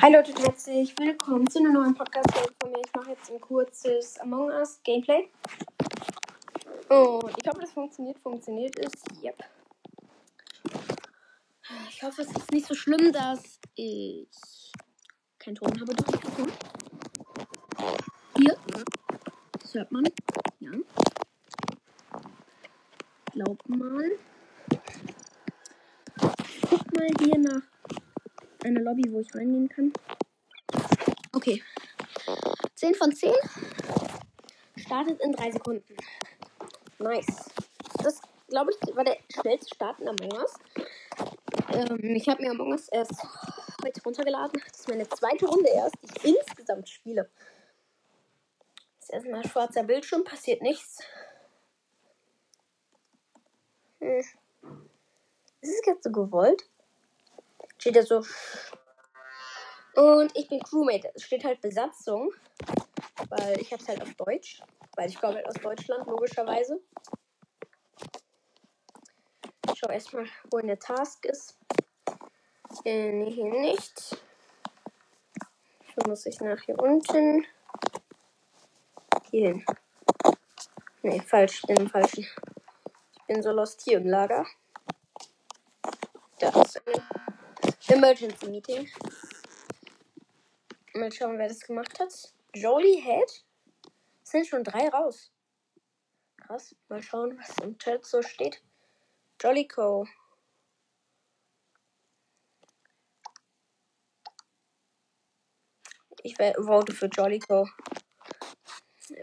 Hi Leute herzlich willkommen zu einer neuen Podcast-Folge von mir. Ich mache jetzt ein kurzes Among Us Gameplay. Und ich hoffe, das funktioniert. Funktioniert es? Yep. Ich hoffe, es ist nicht so schlimm, dass ich keinen Ton habe. Ton. Hier. Das hört man. Ja. Glaubt mal. Guck mal hier nach einer Lobby, wo ich reingehen kann. Okay. 10 von 10. Startet in 3 Sekunden. Nice. Das, glaube ich, war der schnellste Start in Among Us. Ähm, ich habe mir Among Us erst heute runtergeladen. Das ist meine zweite Runde erst, die ich insgesamt spiele. Das ist erstmal schwarzer Bildschirm, passiert nichts. Hm. Ist es jetzt so gewollt? Steht da so. Und ich bin Crewmate. Es steht halt Besatzung. Weil ich hab's halt auf Deutsch. Weil ich komme halt aus Deutschland, logischerweise. Ich schau erstmal, wo in der Task ist. Äh, hier nicht. So muss ich nach hier unten. Hier hin. Nee, falsch. Bin im falschen. Ich bin so lost hier im Lager. Da ist eine Emergency Meeting. Mal schauen, wer das gemacht hat. Jolie Head. Sind schon drei raus. Krass. Mal schauen, was im Chat so steht. Jollyco. Ich vote für Jollyco.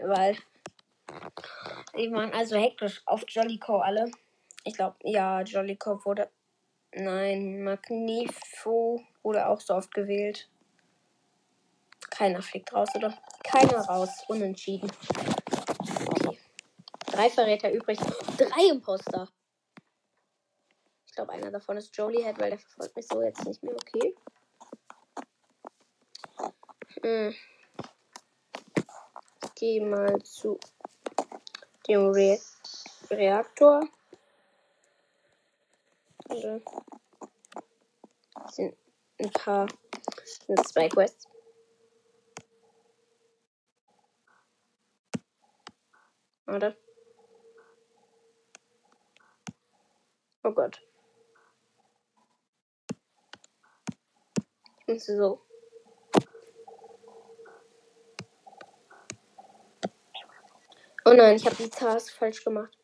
Weil die waren also hektisch auf Jollyco alle. Ich glaube, ja, Jollyco wurde. Nein, Magnifo wurde auch so oft gewählt. Keiner fliegt raus, oder? Keiner raus. Unentschieden. Okay. Drei Verräter übrig. Drei Imposter. Ich glaube, einer davon ist Jolie Head, weil der verfolgt mich so jetzt nicht mehr. Okay. Hm. Ich gehe mal zu dem Re Reaktor. Also, sind ein paar, sind zwei Quests. Warte. Oh Gott. Ich muss so. Oh nein, ich habe die Task falsch gemacht.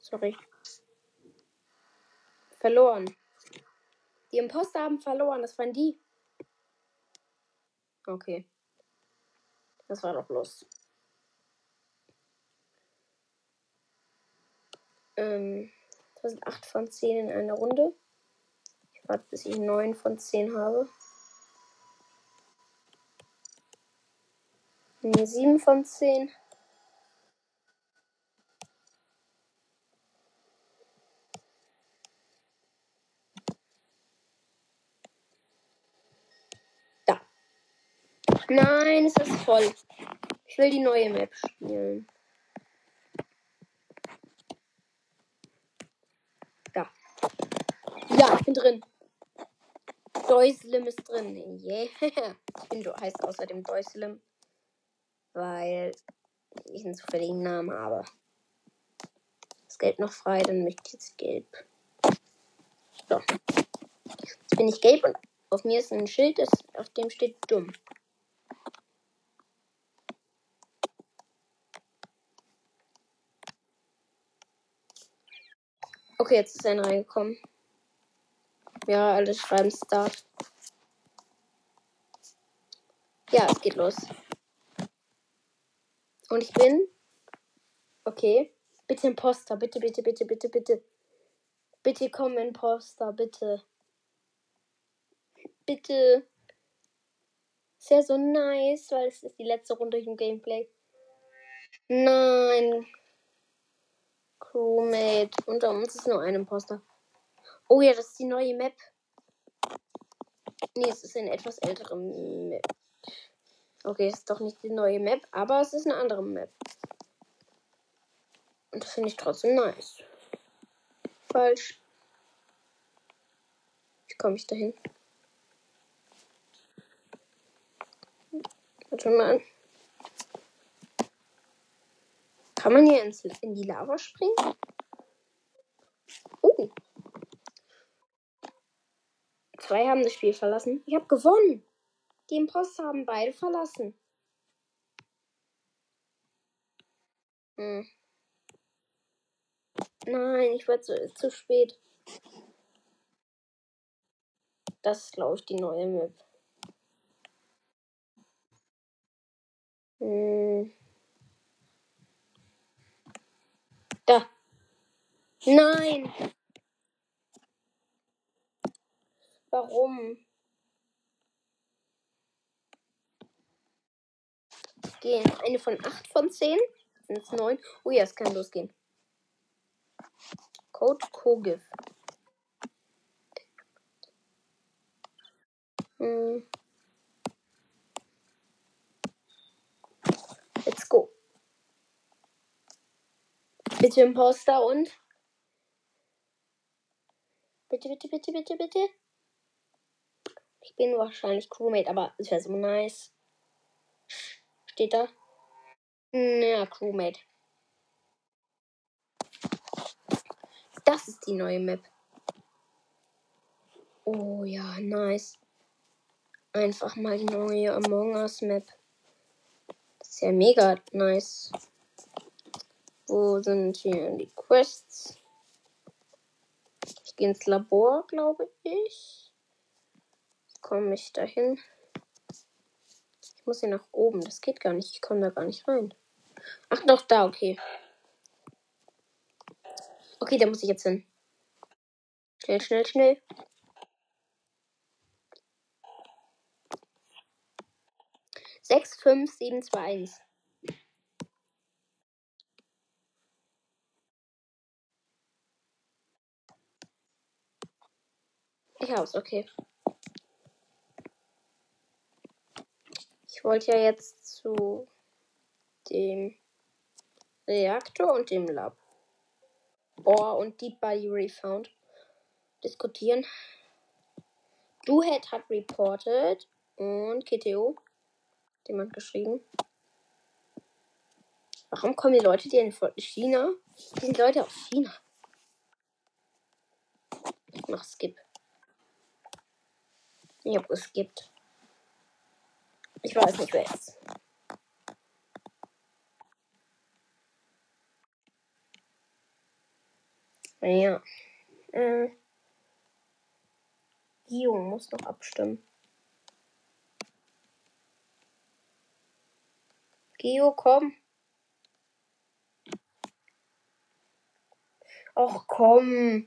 Sorry. Verloren. Die Imposter haben verloren. Das waren die. Okay. Das war doch los. Ähm, das sind 8 von 10 in einer Runde. Ich warte, bis ich 9 von 10 habe. Nee, 7 von 10. Da. Voll. Ich will die neue Map spielen. Da. Ja, ich bin drin. Doislim ist drin. Yeah. Ich bin heißt außerdem Doislim weil ich einen zufälligen Namen habe. Das Gelb noch frei, dann möchte ich jetzt gelb. So. Jetzt bin ich gelb und auf mir ist ein Schild, auf dem steht dumm. Okay, jetzt ist einer reingekommen. Ja, alle schreiben Start. Ja, es geht los. Und ich bin. Okay. Bitte Imposter. Bitte, bitte, bitte, bitte, bitte. Bitte komm, Imposter, bitte. Bitte. Ist ja so nice, weil es ist die letzte Runde im Gameplay. Nein. Chromate. Unter uns ist nur ein Imposter. Oh ja, das ist die neue Map. Nee, es ist eine etwas ältere Map. Okay, es ist doch nicht die neue Map, aber es ist eine andere Map. Und das finde ich trotzdem nice. Falsch. Wie komme ich dahin? Warte mal. Kann man hier ins, in die Lava springen? Oh. Zwei haben das Spiel verlassen. Ich habe gewonnen. Die Imposter haben beide verlassen. Hm. Nein, ich war zu, zu spät. Das ist, glaube ich, die neue Map. Hm. Da. Nein. Warum? Gehen. Eine von 8 von 10. Sind es 9. Oh ja, es kann losgehen. Code Kogif. Hm. Let's go. Bitte Imposter und. Bitte, bitte, bitte, bitte, bitte. Ich bin wahrscheinlich Crewmate, aber es wäre so nice. Steht da? Ja, Crewmate. Das ist die neue Map. Oh ja, nice. Einfach mal die neue Among Us Map. Das ist ja mega nice. Wo sind hier die Quests? Gehe ins Labor, glaube ich. Komme ich dahin? Ich muss hier nach oben. Das geht gar nicht. Ich komme da gar nicht rein. Ach, doch, da, okay. Okay, da muss ich jetzt hin. Schnell, schnell, schnell. Sechs, fünf, sieben, zwei, eins. Ich hab's, okay. Ich wollte ja jetzt zu dem Reaktor und dem Lab. Bohr und Deep Body Refound diskutieren. Duhead hat reported und KTO jemand geschrieben. Warum kommen die Leute, die in China? Die sind Leute aus China. Ich mach Skip. Ich hab geskippt. Ich weiß nicht wer jetzt. Ja. Äh. Gio muss noch abstimmen. Gio, komm. Och, komm.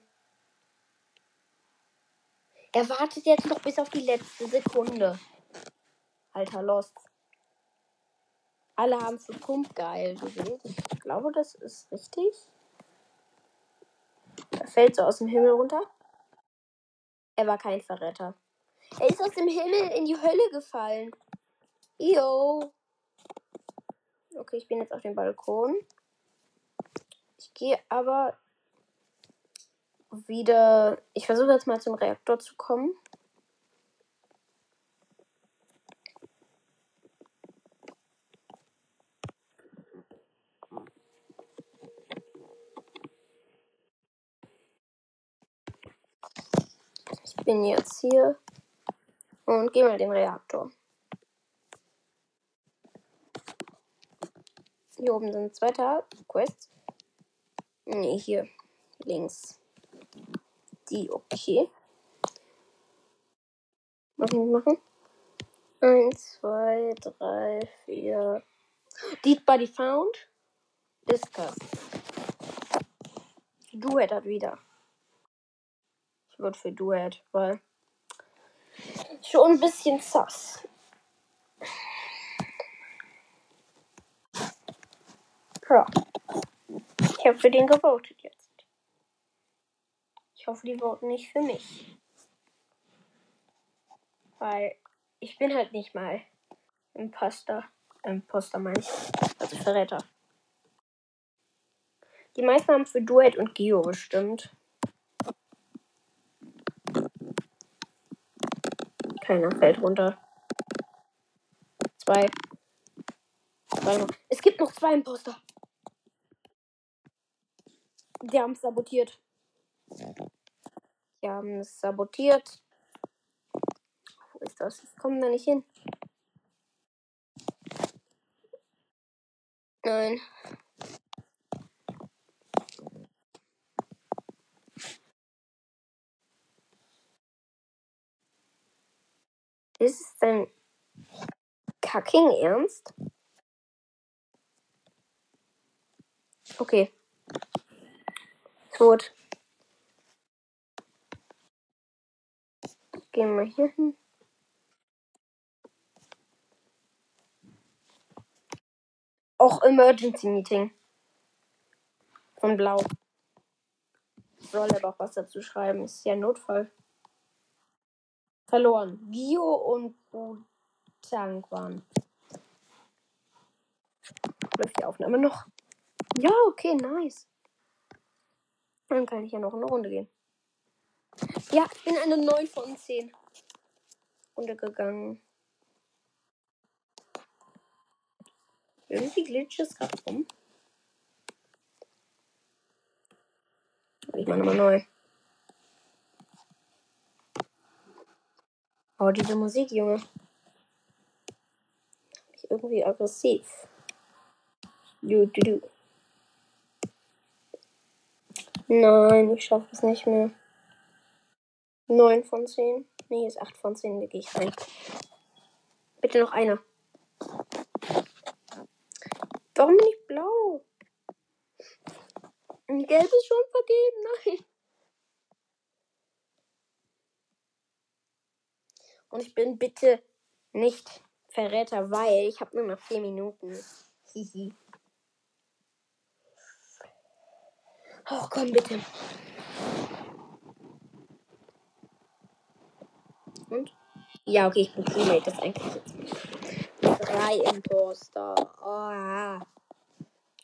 Er wartet jetzt noch bis auf die letzte Sekunde. Alter, Lost. Alle haben für Pump geil gewählt. Ich glaube, das ist richtig. Er fällt so aus dem Himmel runter. Er war kein Verräter. Er ist aus dem Himmel in die Hölle gefallen. Yo. Okay, ich bin jetzt auf dem Balkon. Ich gehe aber wieder. Ich versuche jetzt mal zum Reaktor zu kommen. Ich bin jetzt hier und gehe mal den Reaktor. Hier oben sind zwei Quests. Ne, hier links. Die, okay. Machen, machen. Eins, zwei, drei, vier. Deep Body Found. Discuss. Duet hat wieder. Ich würde für Duet, weil schon ein bisschen sass. Ja. Ich habe für den. Ich hoffe, die voten nicht für mich. Weil ich bin halt nicht mal Imposter. Imposter meine ich. Also Verräter. Die meisten haben für Duet und Geo bestimmt. Keiner fällt runter. Zwei. Warte mal. Es gibt noch zwei Imposter. Die haben sabotiert. Die haben es sabotiert. Wo ist das? Ich komme da nicht hin. Nein. Ist es denn kacking ernst? Okay. Tot. Gehen wir hier hin. Auch Emergency Meeting. Von Blau. Soll aber auch was dazu schreiben. Ist ja Notfall. Verloren. Gio und Butang waren. Läuft die Aufnahme noch? Ja, okay, nice. Dann kann ich ja noch eine Runde gehen. Ja, ich bin eine 9 von 10 Runde gegangen. Irgendwie glitches gerade rum. Ich mache nochmal neu. Oh, diese Musik, Junge. Ich irgendwie aggressiv. Du, du, du. Nein, ich schaffe es nicht mehr. 9 von 10. Nee, ist 8 von 10. Da gehe ich rein. Bitte noch einer. Warum nicht blau? Gelb ist schon vergeben. Nein. Und ich bin bitte nicht Verräter, weil ich habe nur noch 4 Minuten. Hihi. Oh, komm bitte. Und? Ja, okay, ich bin Teammate. Das ist eigentlich jetzt. Drei Imposter. Oh.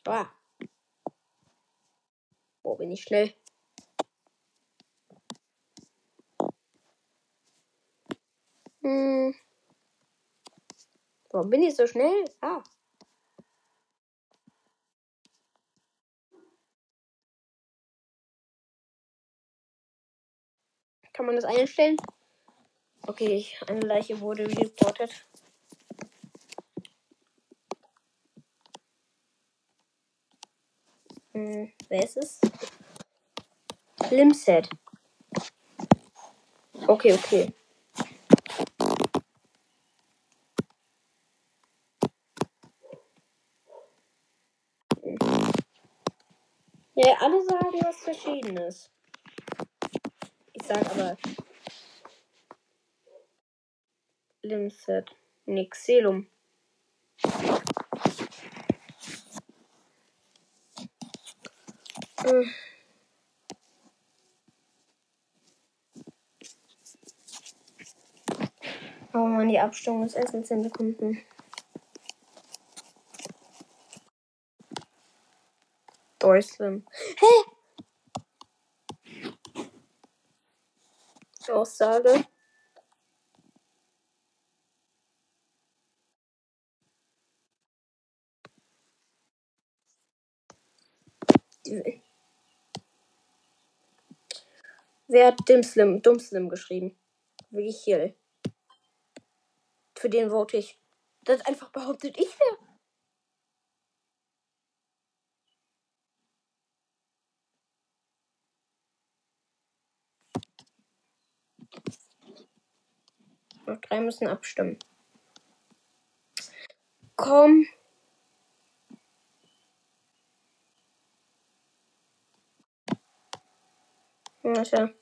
Oh. Wo bin ich schnell? Hm. Warum bin ich so schnell? Ah. Kann man das einstellen? Okay, eine Leiche wurde reportet. Hm, wer ist es? Limset. Okay, okay. Ja, alle sagen was Verschiedenes. Ich sag aber Limset. Nixelum. Hm. Oh man, die Abstimmung ist erst in 10 Sekunden. Dorslim. Hä? Aussage. Wer hat Dimslim, Dummslim geschrieben? Willi Hill. Für den vote ich. Das einfach behauptet, ich wäre. Noch drei müssen abstimmen. Komm. Alter.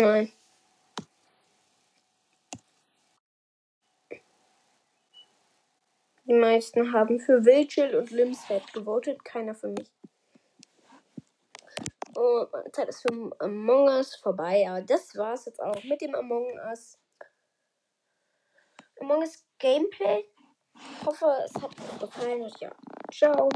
Nein. Die meisten haben für Wildchill und Limshead gewotet, keiner für mich. Und meine Zeit ist für Among Us vorbei. Aber das war's jetzt auch mit dem Among Us. Among Us Gameplay. Ich hoffe, es hat euch gefallen. Ja, ciao.